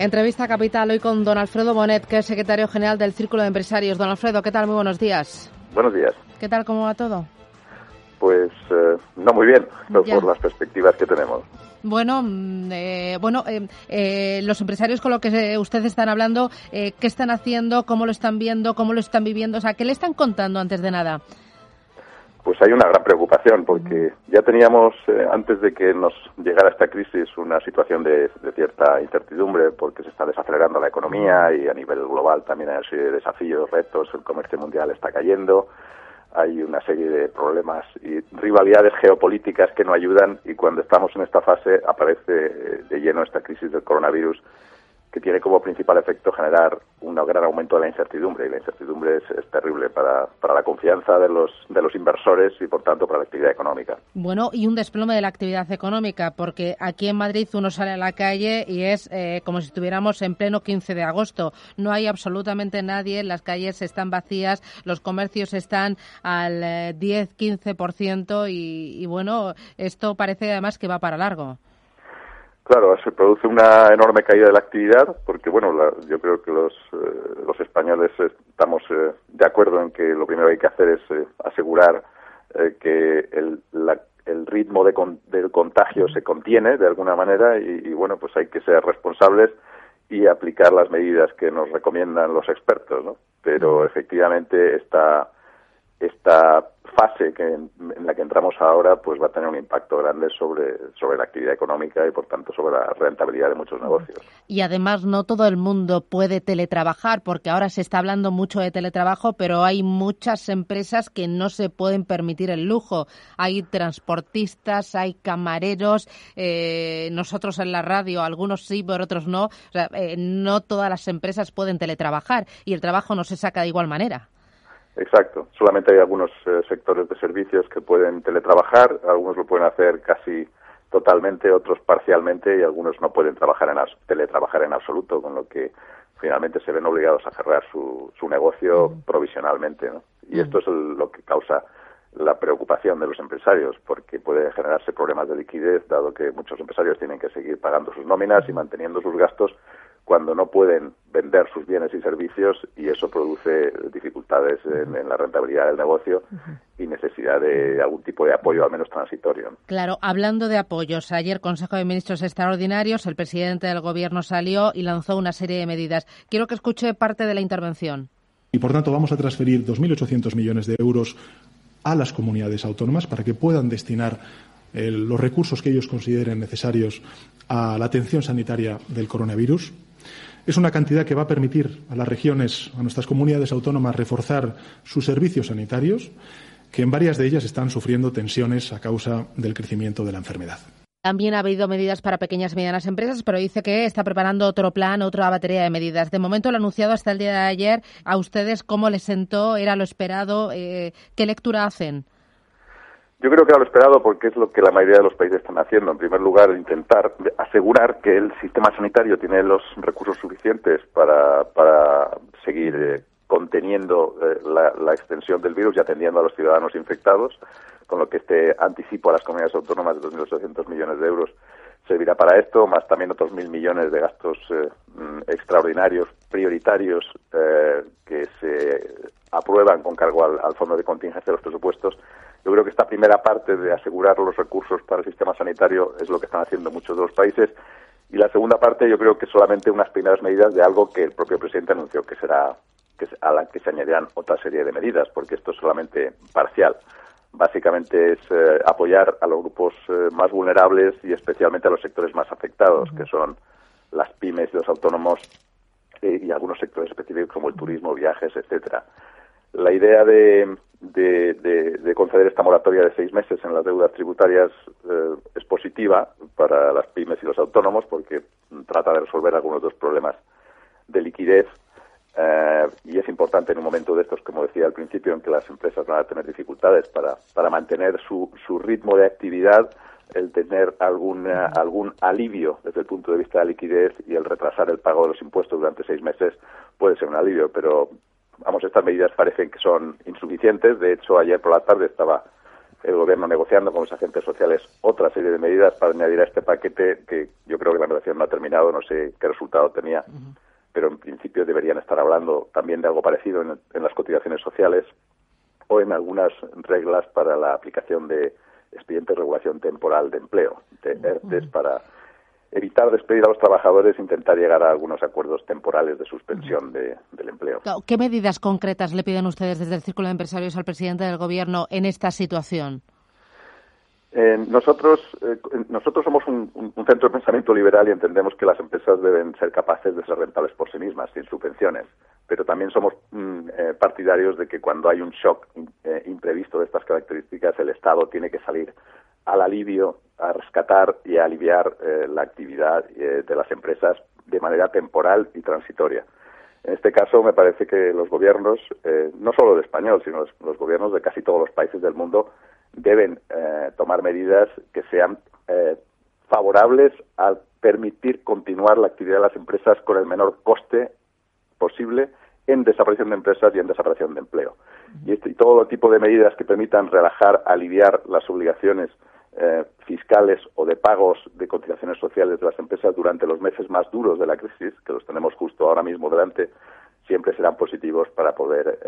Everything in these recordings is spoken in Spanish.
Entrevista capital hoy con don Alfredo Bonet, que es secretario general del Círculo de Empresarios. Don Alfredo, ¿qué tal? Muy buenos días. Buenos días. ¿Qué tal? ¿Cómo va todo? Pues eh, no muy bien, por las perspectivas que tenemos. Bueno, mm, eh, bueno, eh, eh, los empresarios con los que ustedes están hablando, ¿qué están haciendo? ¿Cómo lo están viendo? ¿Cómo lo están viviendo? O sea, ¿qué le están contando antes de nada? Pues hay una gran preocupación porque ya teníamos, antes de que nos llegara esta crisis, una situación de, cierta incertidumbre porque se está desacelerando la economía y a nivel global también hay una serie de desafíos, retos, el comercio mundial está cayendo hay una serie de problemas y rivalidades geopolíticas que no ayudan y cuando estamos en esta fase aparece de lleno esta crisis del coronavirus que tiene como principal efecto generar un gran aumento de la incertidumbre y la incertidumbre es, terrible para, para, la confianza de los, de los inversores y por tanto para la actividad económica. Bueno, y un desplome de la actividad económica porque aquí en Madrid uno sale a la calle y es eh, como si estuviéramos en pleno 15 de agosto. No hay absolutamente nadie, las calles están vacías, los comercios están al 10-15% eh, y, y bueno, esto parece además que va para largo. Claro, se produce una enorme caída de la actividad porque, bueno, yo creo que los, eh, los españoles estamos eh, de acuerdo en que lo primero que hay que hacer es eh, asegurar que el, el ritmo de del contagio se contiene de alguna manera y, y, bueno, pues hay que ser responsables y aplicar las medidas que nos recomiendan los expertos, ¿no? Pero efectivamente esta, esta fase que en, la que entramos ahora pues va a tener un impacto grande sobre, sobre la actividad económica y por tanto sobre la rentabilidad de muchos negocios. Y además no todo el mundo puede teletrabajar porque ahora se está hablando mucho de teletrabajo pero hay muchas empresas que no se pueden permitir el lujo. Hay transportistas, hay camareros, eh, nosotros en la radio, algunos sí pero otros no. O sea, eh, no todas las empresas pueden teletrabajar y el trabajo no se saca de igual manera. Exacto. Solamente hay algunos eh, sectores de servicios que pueden teletrabajar, algunos lo pueden hacer casi totalmente, otros parcialmente y algunos no pueden trabajar en teletrabajar en absoluto, con lo que finalmente se ven obligados a cerrar su, su negocio provisionalmente. Y esto es lo que causa la preocupación de los empresarios, porque puede generarse problemas de liquidez, dado que muchos empresarios tienen que seguir pagando sus nóminas y manteniendo sus gastos cuando no pueden vender sus bienes y servicios y eso produce dificultades en, la rentabilidad del negocio y necesidad de algún tipo de apoyo, al menos transitorio. Claro, hablando de apoyos, ayer Consejo de Ministros Extraordinarios, el presidente del Gobierno salió y lanzó una serie de medidas. Quiero que escuche parte de la intervención. Y por tanto vamos a transferir 2.800 millones de euros a las comunidades autónomas para que puedan destinar eh, los recursos que ellos consideren necesarios a la atención sanitaria del coronavirus. Es una cantidad que va a permitir a las regiones, a nuestras comunidades autónomas, reforzar sus servicios sanitarios, que en varias de ellas están sufriendo tensiones a causa del crecimiento de la enfermedad. También ha habido medidas para pequeñas y medianas empresas, pero dice que está preparando otro plan, otra batería de medidas. De momento lo anunciado hasta el día de ayer. ¿A ustedes cómo les sentó? ¿Era lo esperado? Eh, ¿Qué lectura hacen? Yo creo que era lo esperado porque es lo que la mayoría de los países están haciendo. En primer lugar, intentar asegurar que el sistema sanitario tiene los recursos suficientes para, para seguir eh, conteniendo eh, la, extensión del virus y atendiendo a los ciudadanos infectados, con lo que este anticipo a las comunidades autónomas de 2.800 millones de euros servirá para esto, más también otros mil millones de gastos eh, mm, extraordinarios, prioritarios, que se aprueban con cargo al Fondo de Contingencia de los presupuestos yo creo que esta primera parte de asegurar los recursos para el sistema sanitario es lo que están haciendo muchos de los países. Y la segunda parte yo creo que solamente unas primeras medidas de algo que el propio presidente anunció que será que a la que se añadirán otra serie de medidas, porque esto es solamente parcial. Básicamente es eh, apoyar a los grupos eh, más vulnerables y especialmente a los sectores más afectados, que son las pymes y los autónomos eh, y algunos sectores específicos como el turismo, viajes, etcétera. La idea de, de, conceder esta moratoria de seis meses en las deudas tributarias eh, es positiva para las pymes y los autónomos porque trata de resolver algunos de los problemas de liquidez eh, y es importante en un momento de estos, como decía al principio, en que las empresas van a tener dificultades para, para mantener su, su ritmo de actividad, el tener algún, eh, algún alivio desde el punto de vista de liquidez y el retrasar el pago de los impuestos durante seis meses puede ser un alivio, pero vamos, estas medidas parecen que son insuficientes. De hecho, ayer por la tarde estaba el gobierno negociando con los agentes sociales otra serie de medidas para añadir a este paquete que yo creo que la negociación no ha terminado, no sé qué resultado tenía pero en principio deberían estar hablando también de algo parecido en, las cotizaciones sociales o en algunas reglas para la aplicación de expedientes de regulación temporal de empleo, de ERTES, para evitar despedir a los trabajadores e intentar llegar a algunos acuerdos temporales de suspensión del empleo. ¿Qué medidas concretas le piden ustedes desde el Círculo de Empresarios al presidente del Gobierno en esta situación? Eh, nosotros, eh, nosotros somos un, centro de pensamiento liberal y entendemos que las empresas deben ser capaces de ser rentables por sí mismas, sin subvenciones. Pero también somos mm, eh, partidarios de que cuando hay un shock imprevisto de estas características, el Estado tiene que salir al alivio, a rescatar y a aliviar la actividad de las empresas de manera temporal y transitoria. En este caso, me parece que los gobiernos, no solo de español, sino los gobiernos de casi todos los países del mundo, deben eh, tomar medidas que sean eh, favorables a permitir continuar la actividad de las empresas con el menor coste posible en desaparición de empresas y en desaparición de empleo. Y, este, y todo tipo de medidas que permitan relajar, aliviar las obligaciones eh, fiscales o de pagos de cotizaciones sociales de las empresas durante los meses más duros de la crisis, que los tenemos justo ahora mismo delante, siempre serán positivos para poder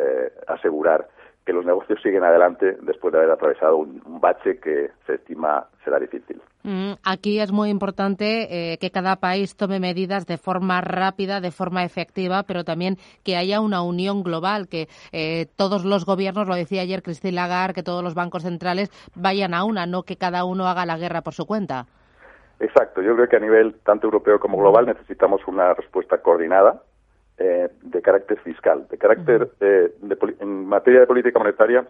asegurar que los negocios siguen adelante después de haber atravesado un, bache que se estima será difícil. Mm, aquí es muy importante eh, que cada país tome medidas de forma rápida, de forma efectiva, pero también que haya una unión global, que eh, todos los gobiernos, lo decía ayer Christine Lagarde, que todos los bancos centrales vayan a una, no que cada uno haga la guerra por su cuenta. Exacto, yo creo que a nivel tanto europeo como global necesitamos una respuesta coordinada eh, de carácter fiscal, de carácter eh, en materia de política monetaria.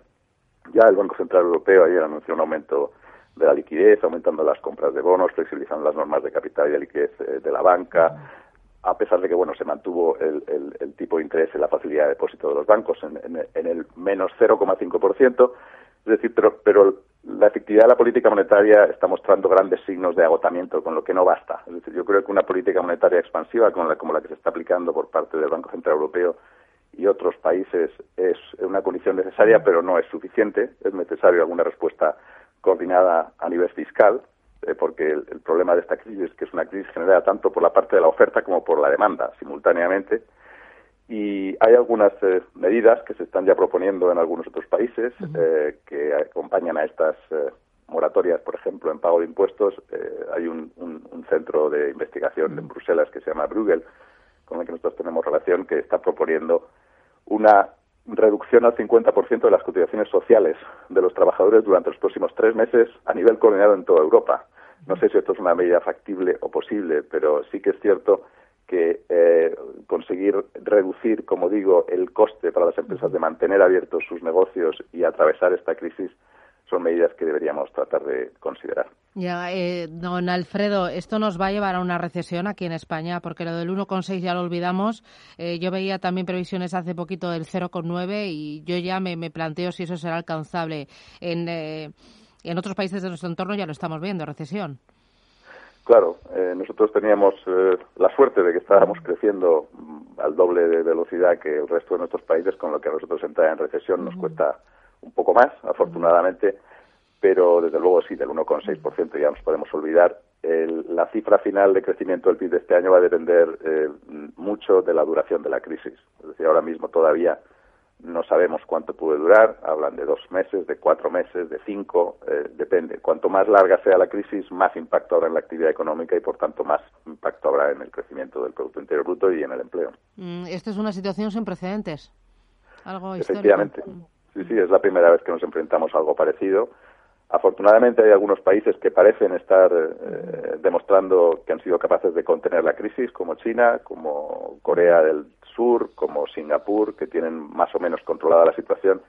Ya el Banco Central Europeo ayer anunció un aumento de la liquidez, aumentando las compras de bonos, flexibilizando las normas de capital y de liquidez eh, de la banca, a pesar de que bueno se mantuvo el, tipo de interés en la facilidad de depósito de los bancos en, en el menos 0,5%. Es decir, pero, pero la efectividad de la política monetaria está mostrando grandes signos de agotamiento, con lo que no basta. Es decir, yo creo que una política monetaria expansiva como la, como la que se está aplicando por parte del Banco Central Europeo y otros países es una condición necesaria, pero no es suficiente. Es necesario alguna respuesta coordinada a nivel fiscal, eh, porque el, el, problema de esta crisis es que es una crisis generada tanto por la parte de la oferta como por la demanda simultáneamente y hay algunas eh, medidas que se están ya proponiendo en algunos otros países eh, que acompañan a estas eh, moratorias, por ejemplo, en pago de impuestos. hay un, centro de investigación en Bruselas que se llama Bruegel, con el que nosotros tenemos relación, que está proponiendo una reducción al 50% de las cotizaciones sociales de los trabajadores durante los próximos tres meses a nivel coordinado en toda Europa. No sé si esto es una medida factible o posible, pero sí que es cierto que eh, conseguir reducir, como digo, el coste para las empresas de mantener abiertos sus negocios y atravesar esta crisis son medidas que deberíamos tratar de considerar. Ya, eh, don Alfredo, esto nos va a llevar a una recesión aquí en España, porque lo del 1,6 ya lo olvidamos. Eh, yo veía también previsiones hace poquito del 0,9 y yo ya me, me, planteo si eso será alcanzable. En, en otros países de nuestro entorno ya lo estamos viendo, recesión. Claro, eh, nosotros teníamos eh, la suerte de que estábamos creciendo mm, al doble de velocidad que el resto de nuestros países, con lo que a nosotros entrar en recesión nos cuesta un poco más, afortunadamente, pero desde luego sí, del 1,6% ya nos podemos olvidar. la cifra final de crecimiento del PIB de este año va a depender eh, mucho de la duración de la crisis. Es decir, ahora mismo todavía no sabemos cuánto puede durar, hablan de dos meses, de cuatro meses, de cinco, eh, depende. Cuanto más larga sea la crisis, más impacto habrá en la actividad económica y, por tanto, más impacto habrá en el crecimiento del Producto Interior Bruto y en el empleo. Mm, esta es una situación sin precedentes. Algo Efectivamente. Sí, sí, es la primera vez que nos enfrentamos a algo parecido. Afortunadamente hay algunos países que parecen estar eh, demostrando que han sido capaces de contener la crisis, como China, como Corea del Sur, como Singapur, que tienen más o menos controlada la situación.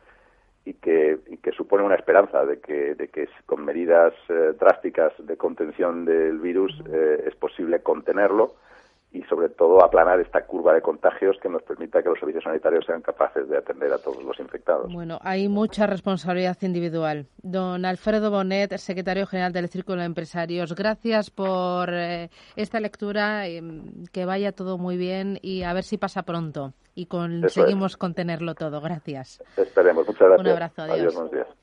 y que, que supone una esperanza de que, de que con medidas eh, drásticas de contención del virus eh, es posible contenerlo y sobre todo aplanar esta curva de contagios que nos permita que los servicios sanitarios sean capaces de atender a todos los infectados. Bueno, hay mucha responsabilidad individual. Don Alfredo Bonet, secretario general del Círculo de Empresarios, gracias por eh, esta lectura, que vaya todo muy bien y a ver si pasa pronto y conseguimos contenerlo todo. Gracias. Esperemos. Muchas gracias. Un abrazo. Adiós. adiós buenos días.